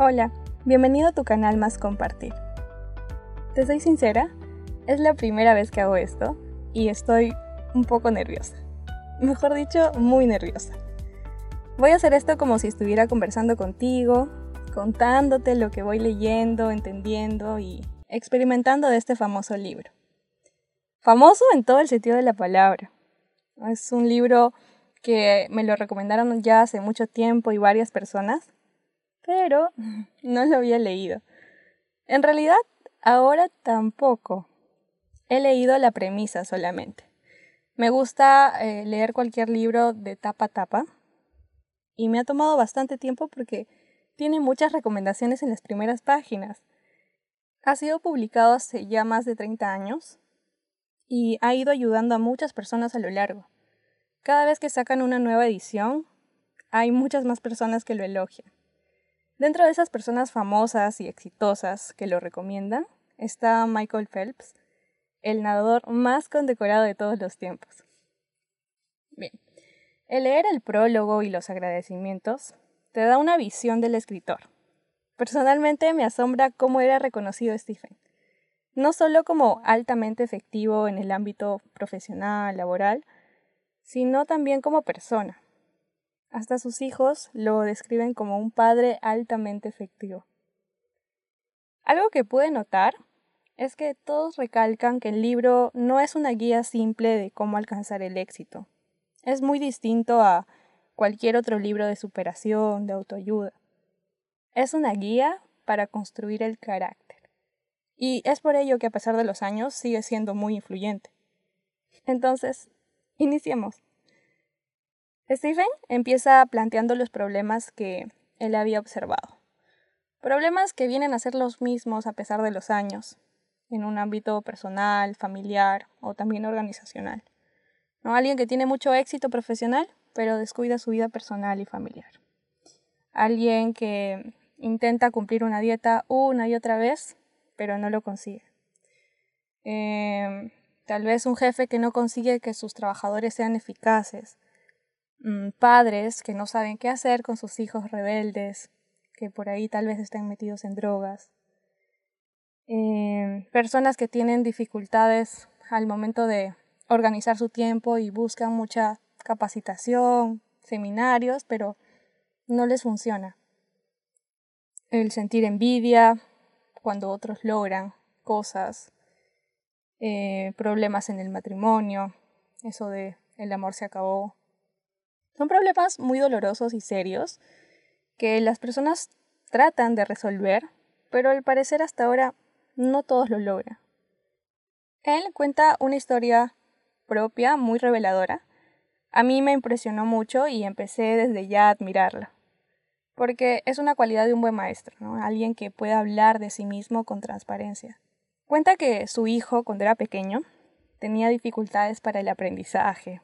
Hola, bienvenido a tu canal Más Compartir. Te soy sincera, es la primera vez que hago esto y estoy un poco nerviosa. Mejor dicho, muy nerviosa. Voy a hacer esto como si estuviera conversando contigo, contándote lo que voy leyendo, entendiendo y experimentando de este famoso libro. Famoso en todo el sentido de la palabra. Es un libro que me lo recomendaron ya hace mucho tiempo y varias personas pero no lo había leído. En realidad, ahora tampoco. He leído la premisa solamente. Me gusta eh, leer cualquier libro de tapa a tapa y me ha tomado bastante tiempo porque tiene muchas recomendaciones en las primeras páginas. Ha sido publicado hace ya más de 30 años y ha ido ayudando a muchas personas a lo largo. Cada vez que sacan una nueva edición, hay muchas más personas que lo elogian. Dentro de esas personas famosas y exitosas que lo recomiendan está Michael Phelps, el nadador más condecorado de todos los tiempos. Bien, el leer el prólogo y los agradecimientos te da una visión del escritor. Personalmente me asombra cómo era reconocido Stephen, no solo como altamente efectivo en el ámbito profesional, laboral, sino también como persona. Hasta sus hijos lo describen como un padre altamente efectivo. Algo que pude notar es que todos recalcan que el libro no es una guía simple de cómo alcanzar el éxito. Es muy distinto a cualquier otro libro de superación, de autoayuda. Es una guía para construir el carácter. Y es por ello que a pesar de los años sigue siendo muy influyente. Entonces, iniciemos. Stephen empieza planteando los problemas que él había observado. Problemas que vienen a ser los mismos a pesar de los años, en un ámbito personal, familiar o también organizacional. ¿No? Alguien que tiene mucho éxito profesional, pero descuida su vida personal y familiar. Alguien que intenta cumplir una dieta una y otra vez, pero no lo consigue. Em, tal vez un jefe que no consigue que sus trabajadores sean eficaces Mm, padres que no saben qué hacer con sus hijos rebeldes, que por ahí tal vez estén metidos en drogas, em, personas que tienen dificultades al momento de organizar su tiempo y buscan mucha capacitación, seminarios, pero no les funciona. El sentir envidia cuando otros logran cosas, eh, problemas en el matrimonio, eso de el amor se acabó, son problemas muy dolorosos y serios que las personas tratan de resolver, pero al parecer hasta ahora no todos lo logran. Él cuenta una historia propia muy reveladora. A mí me impresionó mucho y empecé desde ya a admirarla, porque es una cualidad de un buen maestro, alguien que puede hablar de sí mismo con transparencia. Cuenta que su hijo, cuando era pequeño, tenía dificultades para el aprendizaje,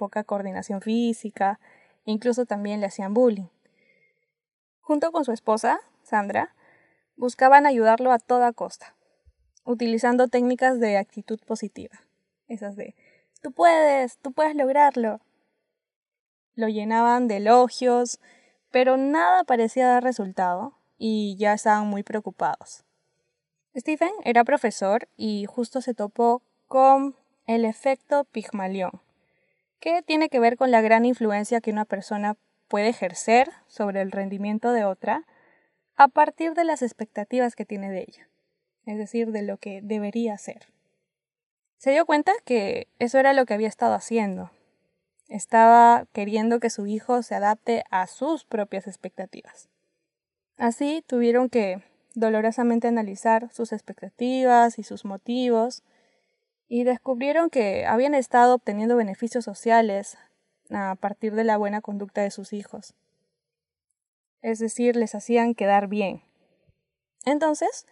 poca coordinación física, incluso también le hacían bullying. Junto con su esposa, Sandra, buscaban ayudarlo a toda costa, utilizando técnicas de actitud positiva, esas de tú puedes, tú puedes lograrlo. Lo llenaban de elogios, pero nada parecía dar resultado y ya estaban muy preocupados. Stephen era profesor y justo se topó con el efecto Pigmalión, que tiene que ver con la gran influencia que una persona puede ejercer sobre el rendimiento de otra a partir de las expectativas que tiene de ella, es decir, de lo que debería ser. Se dio cuenta que eso era lo que había estado haciendo. Estaba queriendo que su hijo se adapte a sus propias expectativas. Así tuvieron que dolorosamente analizar sus expectativas y sus motivos y descubrieron que habían estado obteniendo beneficios sociales a partir de la buena conducta de sus hijos. Es decir, les hacían quedar bien. Entonces,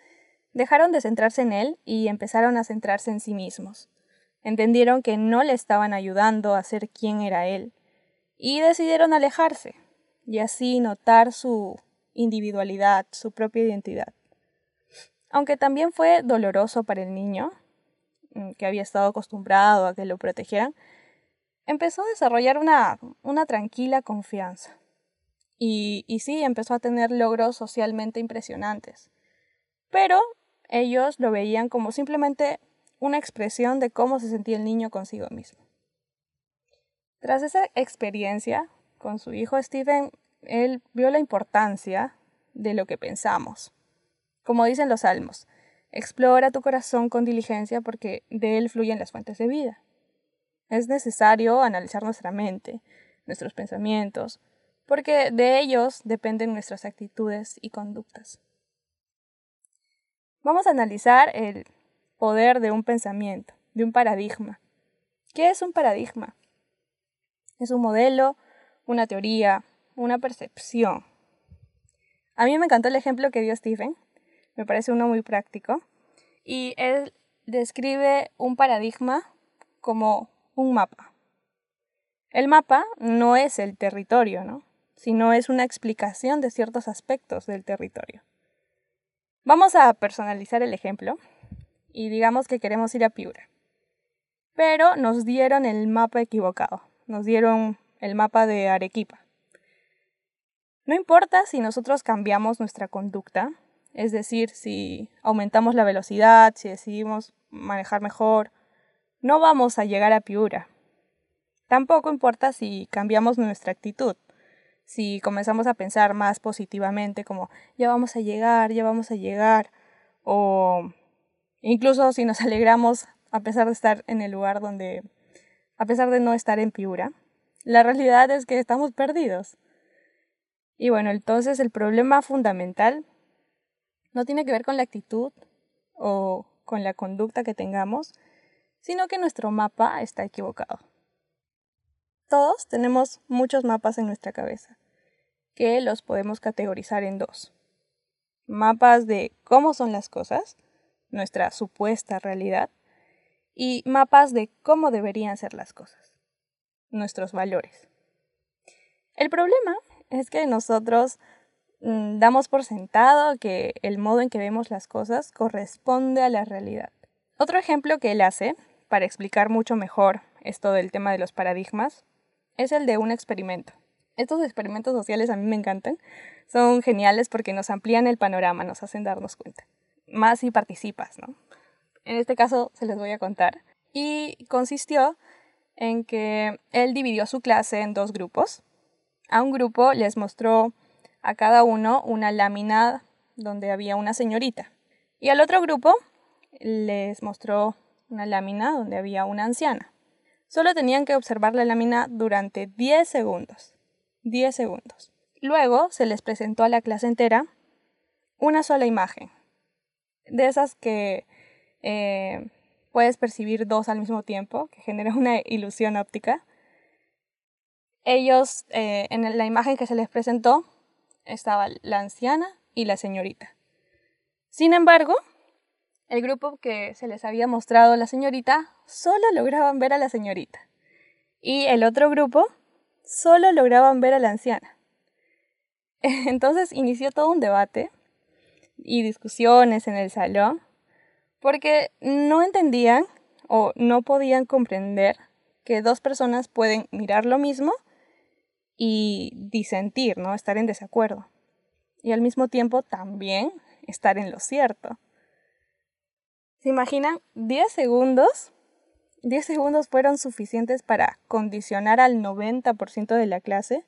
dejaron de centrarse en él y empezaron a centrarse en sí mismos. Entendieron que no le estaban ayudando a ser quien era él y decidieron alejarse y así notar su individualidad, su propia identidad. Aunque también fue doloroso para el niño, que había estado acostumbrado a que lo protegieran, empezó a desarrollar una, una tranquila confianza. Y, y sí, empezó a tener logros socialmente impresionantes. Pero ellos lo veían como simplemente una expresión de cómo se sentía el niño consigo mismo. Tras esa experiencia con su hijo Steven, él vio la importancia de lo que pensamos. Como dicen los salmos, explora tu corazón con diligencia porque de él fluyen las fuentes de vida. Es necesario analizar nuestra mente, nuestros pensamientos, porque de ellos dependen nuestras actitudes y conductas. Vamos a analizar el poder de un pensamiento, de un paradigma. ¿Qué es un paradigma? Es un modelo, una teoría, una percepción. A mí me encantó el ejemplo que dio Stephen, me parece uno muy práctico, y él describe un paradigma como un mapa. El mapa no es el territorio, ¿no? sino es una explicación de ciertos aspectos del territorio. Vamos a personalizar el ejemplo y digamos que queremos ir a Piura. Pero nos dieron el mapa equivocado, nos dieron el mapa de Arequipa. No importa si nosotros cambiamos nuestra conducta, es decir, si aumentamos la velocidad, si decidimos manejar mejor, no vamos a llegar a Piura. Tampoco importa si cambiamos nuestra actitud, si comenzamos a pensar más positivamente, como ya vamos a llegar, ya vamos a llegar, o incluso si nos alegramos a pesar de estar en el lugar donde, a pesar de no estar en Piura, la realidad es que estamos perdidos. Y bueno, entonces el problema fundamental no tiene que ver con la actitud o con la conducta que tengamos, sino que nuestro mapa está equivocado. Todos tenemos muchos mapas en nuestra cabeza, que los podemos categorizar en dos. Mapas de cómo son las cosas, nuestra supuesta realidad, y mapas de cómo deberían ser las cosas, nuestros valores. El problema es que nosotros damos por sentado que el modo en que vemos las cosas corresponde a la realidad. Otro ejemplo que él hace, para explicar mucho mejor esto del tema de los paradigmas, es el de un experimento. Estos experimentos sociales a mí me encantan, son geniales porque nos amplían el panorama, nos hacen darnos cuenta. Más si participas, ¿no? En este caso se les voy a contar. Y consistió en que él dividió su clase en dos grupos a un grupo les mostró a cada uno una lámina donde había una señorita. Y al otro grupo les mostró una lámina donde había una anciana. Solo tenían que observar la lámina durante 10 segundos. 10 segundos. Luego se les presentó a la clase entera una sola imagen. De esas que eh, puedes percibir dos al mismo tiempo, que genera una ilusión óptica ellos, eh, en la imagen que se les presentó, estaba la anciana y la señorita. Sin embargo, el grupo que se les había mostrado la señorita solo lograban ver a la señorita. Y el otro grupo solo lograban ver a la anciana. Entonces inició todo un debate y discusiones en el salón porque no entendían o no podían comprender que dos personas pueden mirar lo mismo y disentir, ¿no? Estar en desacuerdo. Y al mismo tiempo también estar en lo cierto. ¿Se imaginan? 10 segundos. 10 segundos fueron suficientes para condicionar al 90% de la clase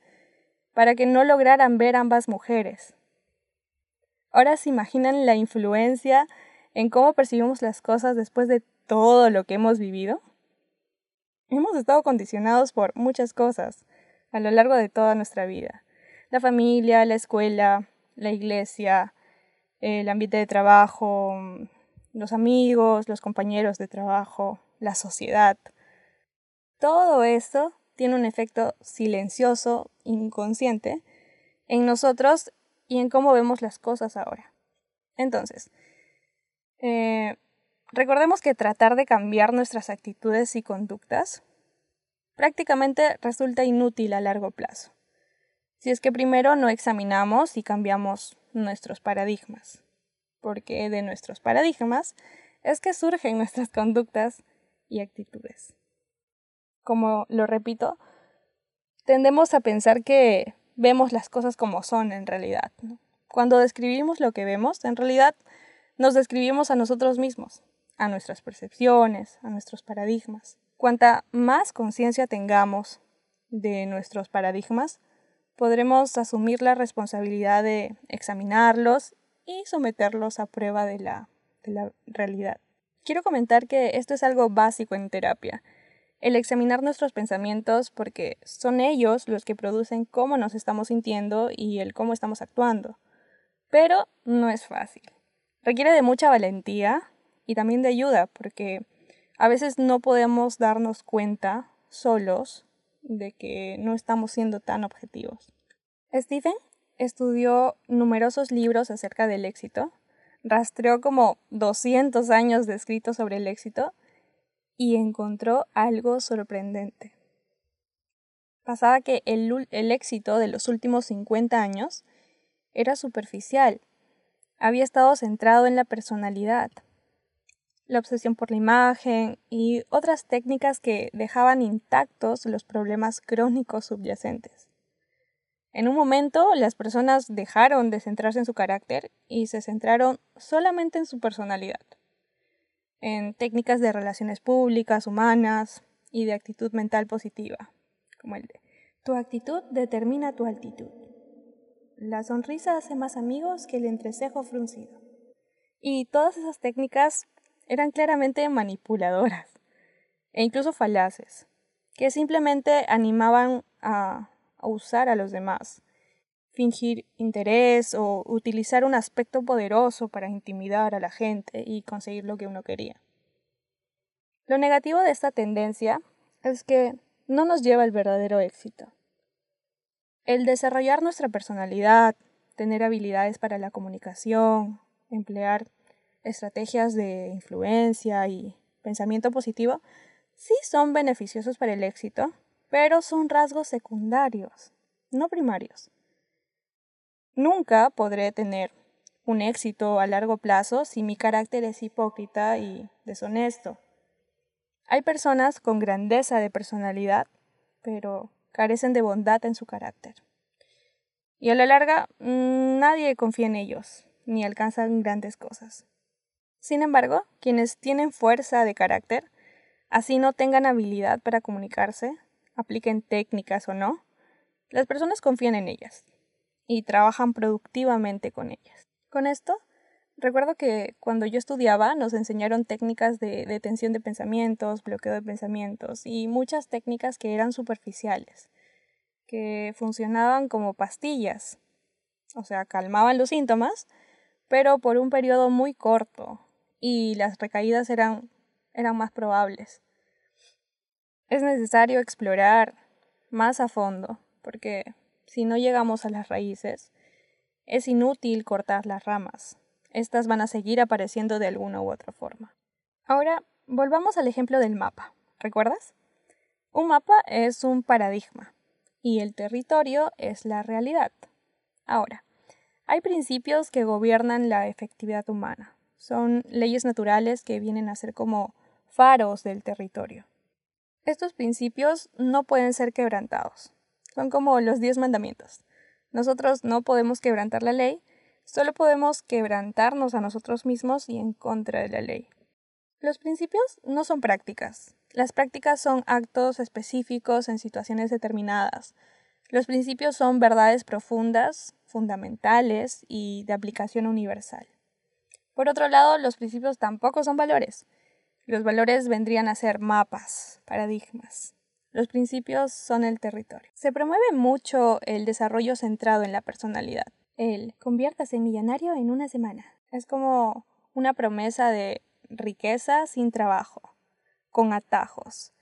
para que no lograran ver ambas mujeres. Ahora se imaginan la influencia en cómo percibimos las cosas después de todo lo que hemos vivido. Hemos estado condicionados por muchas cosas, a lo largo de toda nuestra vida. La familia, la escuela, la iglesia, el ambiente de trabajo, los amigos, los compañeros de trabajo, la sociedad. Todo esto tiene un efecto silencioso, inconsciente, en nosotros y en cómo vemos las cosas ahora. Entonces, eh, recordemos que tratar de cambiar nuestras actitudes y conductas prácticamente resulta inútil a largo plazo. Si es que primero no examinamos y cambiamos nuestros paradigmas, porque de nuestros paradigmas es que surgen nuestras conductas y actitudes. Como lo repito, tendemos a pensar que vemos las cosas como son en realidad. Cuando describimos lo que vemos, en realidad nos describimos a nosotros mismos, a nuestras percepciones, a nuestros paradigmas. Cuanta más conciencia tengamos de nuestros paradigmas, podremos asumir la responsabilidad de examinarlos y someterlos a prueba de la, de la realidad. Quiero comentar que esto es algo básico en terapia, el examinar nuestros pensamientos porque son ellos los que producen cómo nos estamos sintiendo y el cómo estamos actuando. Pero no es fácil. Requiere de mucha valentía y también de ayuda porque a veces no podemos darnos cuenta solos de que no estamos siendo tan objetivos. Stephen estudió numerosos libros acerca del éxito, rastreó como 200 años de escritos sobre el éxito y encontró algo sorprendente. Pasaba que el, el éxito de los últimos 50 años era superficial, había estado centrado en la personalidad, la obsesión por la imagen y otras técnicas que dejaban intactos los problemas crónicos subyacentes. En un momento las personas dejaron de centrarse en su carácter y se centraron solamente en su personalidad en técnicas de relaciones públicas, humanas y de actitud mental positiva, como el de tu actitud determina tu altitud. La sonrisa hace más amigos que el entrecejo fruncido. Y todas esas técnicas eran claramente manipuladoras e incluso falaces, que simplemente animaban a, a usar a los demás, fingir interés o utilizar un aspecto poderoso para intimidar a la gente y conseguir lo que uno quería. Lo negativo de esta tendencia es que no nos lleva al verdadero éxito. El desarrollar nuestra personalidad, tener habilidades para la comunicación, emplear estrategias de influencia y pensamiento positivo, sí son beneficiosos para el éxito, pero son rasgos secundarios, no primarios. Nunca podré tener un éxito a largo plazo si mi carácter es hipócrita y deshonesto. Hay personas con grandeza de personalidad, pero carecen de bondad en su carácter. Y a la larga, mm, nadie confía en ellos, ni alcanzan grandes cosas. Sin embargo, quienes tienen fuerza de carácter, así no tengan habilidad para comunicarse, apliquen técnicas o no, las personas confían en ellas y trabajan productivamente con ellas. Con esto, recuerdo que cuando yo estudiaba nos enseñaron técnicas de detención de pensamientos, bloqueo de pensamientos y muchas técnicas que eran superficiales, que funcionaban como pastillas, o sea, calmaban los síntomas, pero por un periodo muy corto y las recaídas eran, eran más probables. Es necesario explorar más a fondo, porque si no llegamos a las raíces, es inútil cortar las ramas. Estas van a seguir apareciendo de alguna u otra forma. Ahora, volvamos al ejemplo del mapa. ¿Recuerdas? Un mapa es un paradigma y el territorio es la realidad. Ahora, hay principios que gobiernan la efectividad humana. Son leyes naturales que vienen a ser como faros del territorio. Estos principios no pueden ser quebrantados. Son como los diez mandamientos. Nosotros no podemos quebrantar la ley, solo podemos quebrantarnos a nosotros mismos y en contra de la ley. Los principios no son prácticas. Las prácticas son actos específicos en situaciones determinadas. Los principios son verdades profundas, fundamentales y de aplicación universal. Por otro lado, los principios tampoco son valores. Los valores vendrían a ser mapas, paradigmas. Los principios son el territorio. Se promueve mucho el desarrollo centrado en la personalidad. El conviértase en millonario en una semana. Es como una promesa de riqueza sin trabajo, con atajos.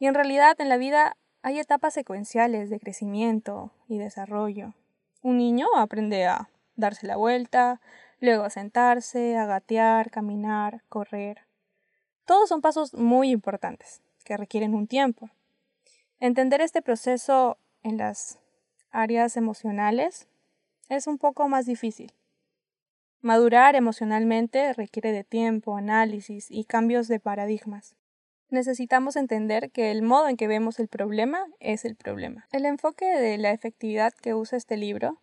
Y en realidad en la vida hay etapas secuenciales de crecimiento y desarrollo. Un niño aprende a darse la vuelta, luego sentarse, a gatear, caminar, correr. Todos son pasos muy importantes, que requieren un tiempo. Entender este proceso en las áreas emocionales es un poco más difícil. Madurar emocionalmente requiere de tiempo, análisis y cambios de paradigmas. necesitamos entender que el modo en que vemos el problema es el problema. El enfoque de la efectividad que usa este libro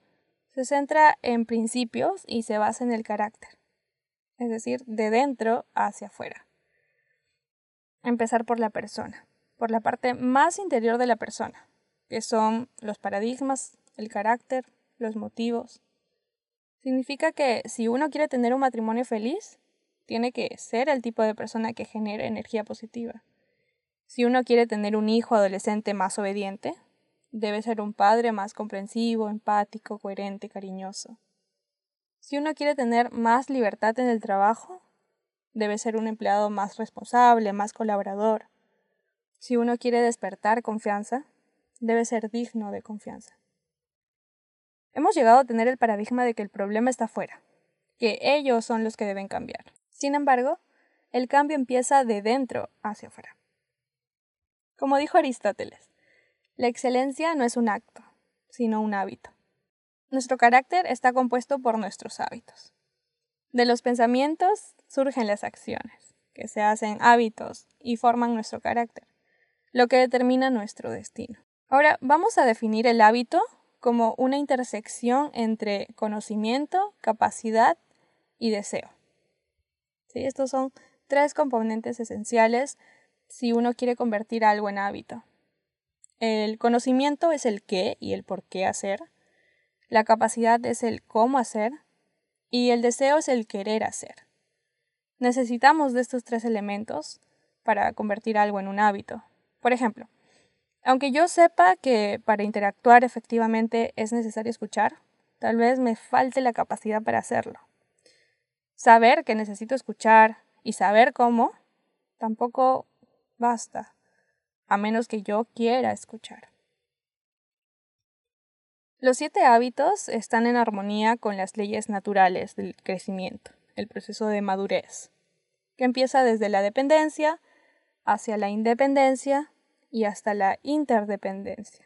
se centra en principios y se basa en el carácter, es decir, de dentro hacia afuera. Empezar por la persona, por la parte más interior de la persona, que son los paradigmas, el carácter, los motivos. Significa que si uno quiere tener un matrimonio feliz, tiene que ser el tipo de persona que genere energía positiva. Si uno quiere tener un hijo adolescente más obediente, debe ser un padre más comprensivo, empático, coherente, cariñoso. Si uno quiere tener más libertad en el trabajo, debe ser un empleado más responsable, más colaborador. Si uno quiere despertar confianza, debe ser digno de confianza. Hemos llegado a tener el paradigma de que el problema está fuera, que ellos son los que deben cambiar. Sin embargo, el cambio empieza de dentro hacia afuera. Como dijo Aristóteles, la excelencia no es un acto, sino un hábito. Nuestro carácter está compuesto por nuestros hábitos. De los pensamientos surgen las acciones, que se hacen hábitos y forman nuestro carácter, lo que determina nuestro destino. Ahora vamos a definir el hábito como una intersección entre conocimiento, capacidad y deseo. Estos son tres componentes esenciales si uno quiere convertir algo en hábito. El conocimiento es el qué y el por qué hacer. La capacidad es el cómo hacer. Y el deseo es el querer hacer. Necesitamos de estos tres elementos para convertir algo en un hábito. Por ejemplo, aunque yo sepa que para interactuar efectivamente es necesario escuchar, tal vez me falte la capacidad para hacerlo. Saber que necesito escuchar y saber cómo tampoco basta, a menos que yo quiera escuchar. Los siete hábitos están en armonía con las leyes naturales del crecimiento, el proceso de madurez, que empieza desde la dependencia hacia la independencia y hasta la interdependencia.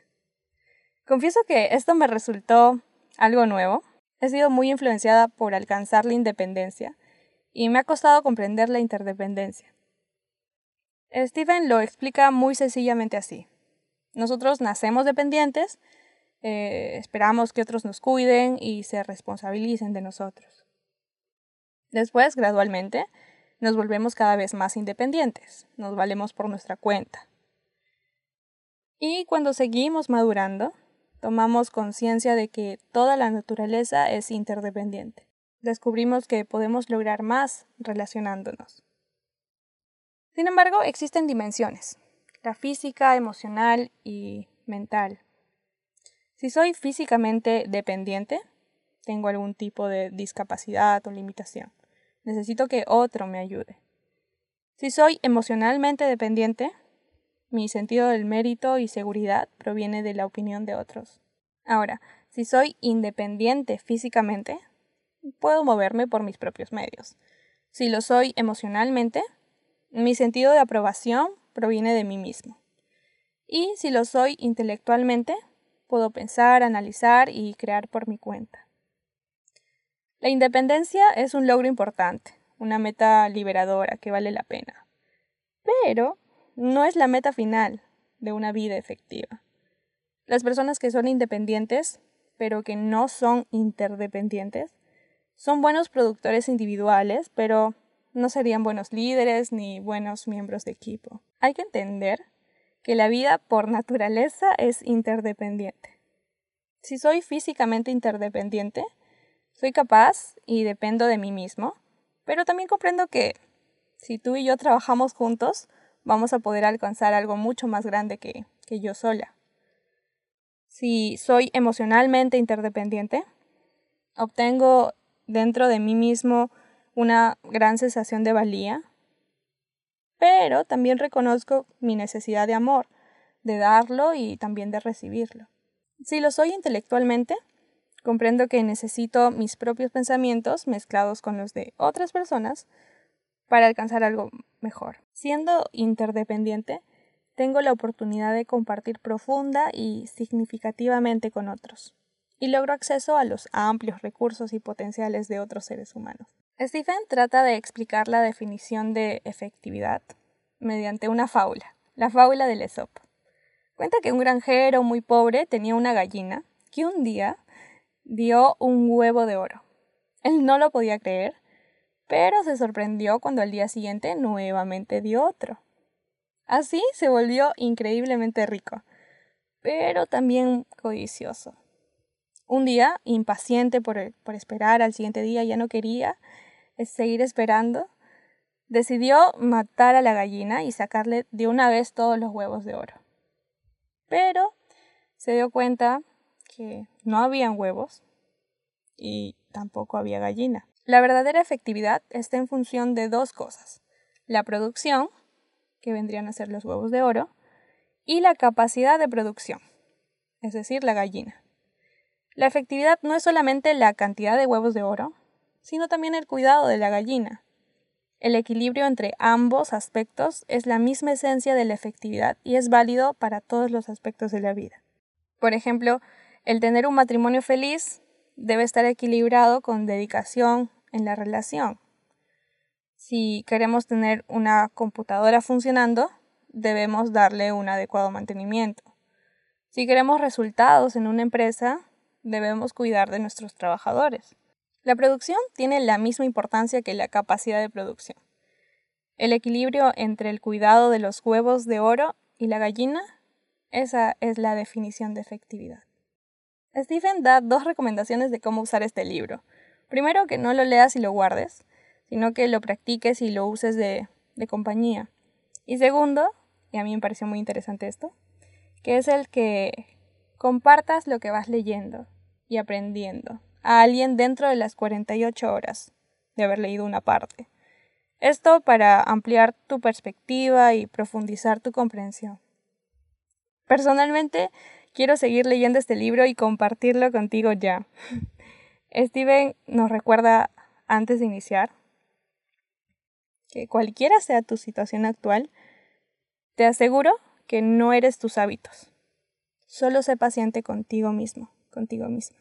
Confieso que esto me resultó algo nuevo, He sido muy influenciada por alcanzar la independencia y me ha costado comprender la interdependencia. Steven lo explica muy sencillamente así. Nosotros nacemos dependientes, eh, esperamos que otros nos cuiden y se responsabilicen de nosotros. Después, gradualmente, nos volvemos cada vez más independientes, nos valemos por nuestra cuenta. Y cuando seguimos madurando, tomamos conciencia de que toda la naturaleza es interdependiente. Descubrimos que podemos lograr más relacionándonos. Sin embargo, existen dimensiones, la física, emocional y mental. Si soy físicamente dependiente, tengo algún tipo de discapacidad o limitación. Necesito que otro me ayude. Si soy emocionalmente dependiente, mi sentido del mérito y seguridad proviene de la opinión de otros. Ahora, si soy independiente físicamente, puedo moverme por mis propios medios. Si lo soy emocionalmente, mi sentido de aprobación proviene de mí mismo. Y si lo soy intelectualmente, puedo pensar, analizar y crear por mi cuenta. La independencia es un logro importante, una meta liberadora que vale la pena. Pero no es la meta final de una vida efectiva. Las personas que son independientes, pero que no son interdependientes, son buenos productores individuales, pero no serían buenos líderes ni buenos miembros de equipo. Hay que entender que la vida por naturaleza es interdependiente. Si soy físicamente interdependiente, soy capaz y dependo de mí mismo, pero también comprendo que si tú y yo trabajamos juntos, vamos a poder alcanzar algo mucho más grande que, que yo sola. Si soy emocionalmente interdependiente, obtengo dentro de mí mismo una gran sensación de valía, pero también reconozco mi necesidad de amor, de darlo y también de recibirlo. Si lo soy intelectualmente, comprendo que necesito mis propios pensamientos mezclados con los de otras personas para alcanzar algo mejor. Siendo interdependiente, tengo la oportunidad de compartir profunda y significativamente con otros, y logro acceso a los amplios recursos y potenciales de otros seres humanos. Stephen trata de explicar la definición de efectividad mediante una fábula, la fábula del Aesop. Cuenta que un granjero muy pobre tenía una gallina que un día dio un huevo de oro. Él no lo podía creer, pero se sorprendió cuando al día siguiente nuevamente dio otro. Así se volvió increíblemente rico, pero también codicioso. Un día, impaciente por, esperar al siguiente día, ya no quería seguir esperando, decidió matar a la gallina y sacarle de una vez todos los huevos de oro. Pero se dio cuenta que no habían huevos y tampoco había gallina. La verdadera efectividad está en función de dos cosas. La producción, que vendrían a ser los huevos de oro, y la capacidad de producción, es decir, la gallina. La efectividad no es solamente la cantidad de huevos de oro, sino también el cuidado de la gallina. El equilibrio entre ambos aspectos es la misma esencia de la efectividad y es válido para todos los aspectos de la vida. Por ejemplo, el tener un matrimonio feliz debe estar equilibrado con dedicación en la relación. Si queremos tener una computadora funcionando, debemos darle un adecuado mantenimiento. Si queremos resultados en una empresa, debemos cuidar de nuestros trabajadores. La producción tiene la misma importancia que la capacidad de producción. El equilibrio entre el cuidado de los huevos de oro y la gallina, esa es la definición de efectividad. Stephen da dos recomendaciones de cómo usar este libro. Primero, que no lo leas y lo guardes, sino que lo practiques y lo uses de, de compañía. Y segundo, y a mí me pareció muy interesante esto, que es el que compartas lo que vas leyendo y aprendiendo a alguien dentro de las 48 horas de haber leído una parte. Esto para ampliar tu perspectiva y profundizar tu comprensión. Personalmente, quiero seguir leyendo este libro y compartirlo contigo ya. Steven nos recuerda antes de iniciar que cualquiera sea tu situación actual, te aseguro que no eres tus hábitos. Solo sé paciente contigo mismo, contigo mismo.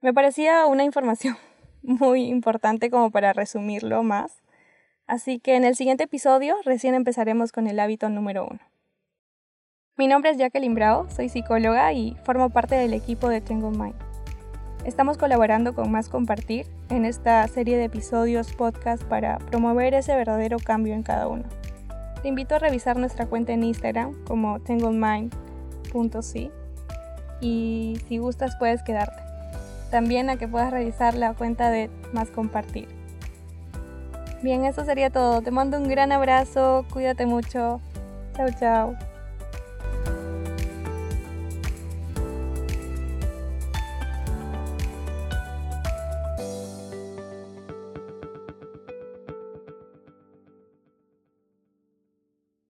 Me parecía una información muy importante como para resumirlo más. Así que en el siguiente episodio recién empezaremos con el hábito número uno. Mi nombre es Jacqueline Bravo, soy psicóloga y formo parte del equipo de Tengo Mind. Estamos colaborando con Más Compartir en esta serie de episodios podcast para promover ese verdadero cambio en cada uno. Te invito a revisar nuestra cuenta en Instagram como tengomind.si y si gustas puedes quedarte. También a que puedas revisar la cuenta de Más Compartir. Bien, eso sería todo. Te mando un gran abrazo, cuídate mucho. Chao, chao.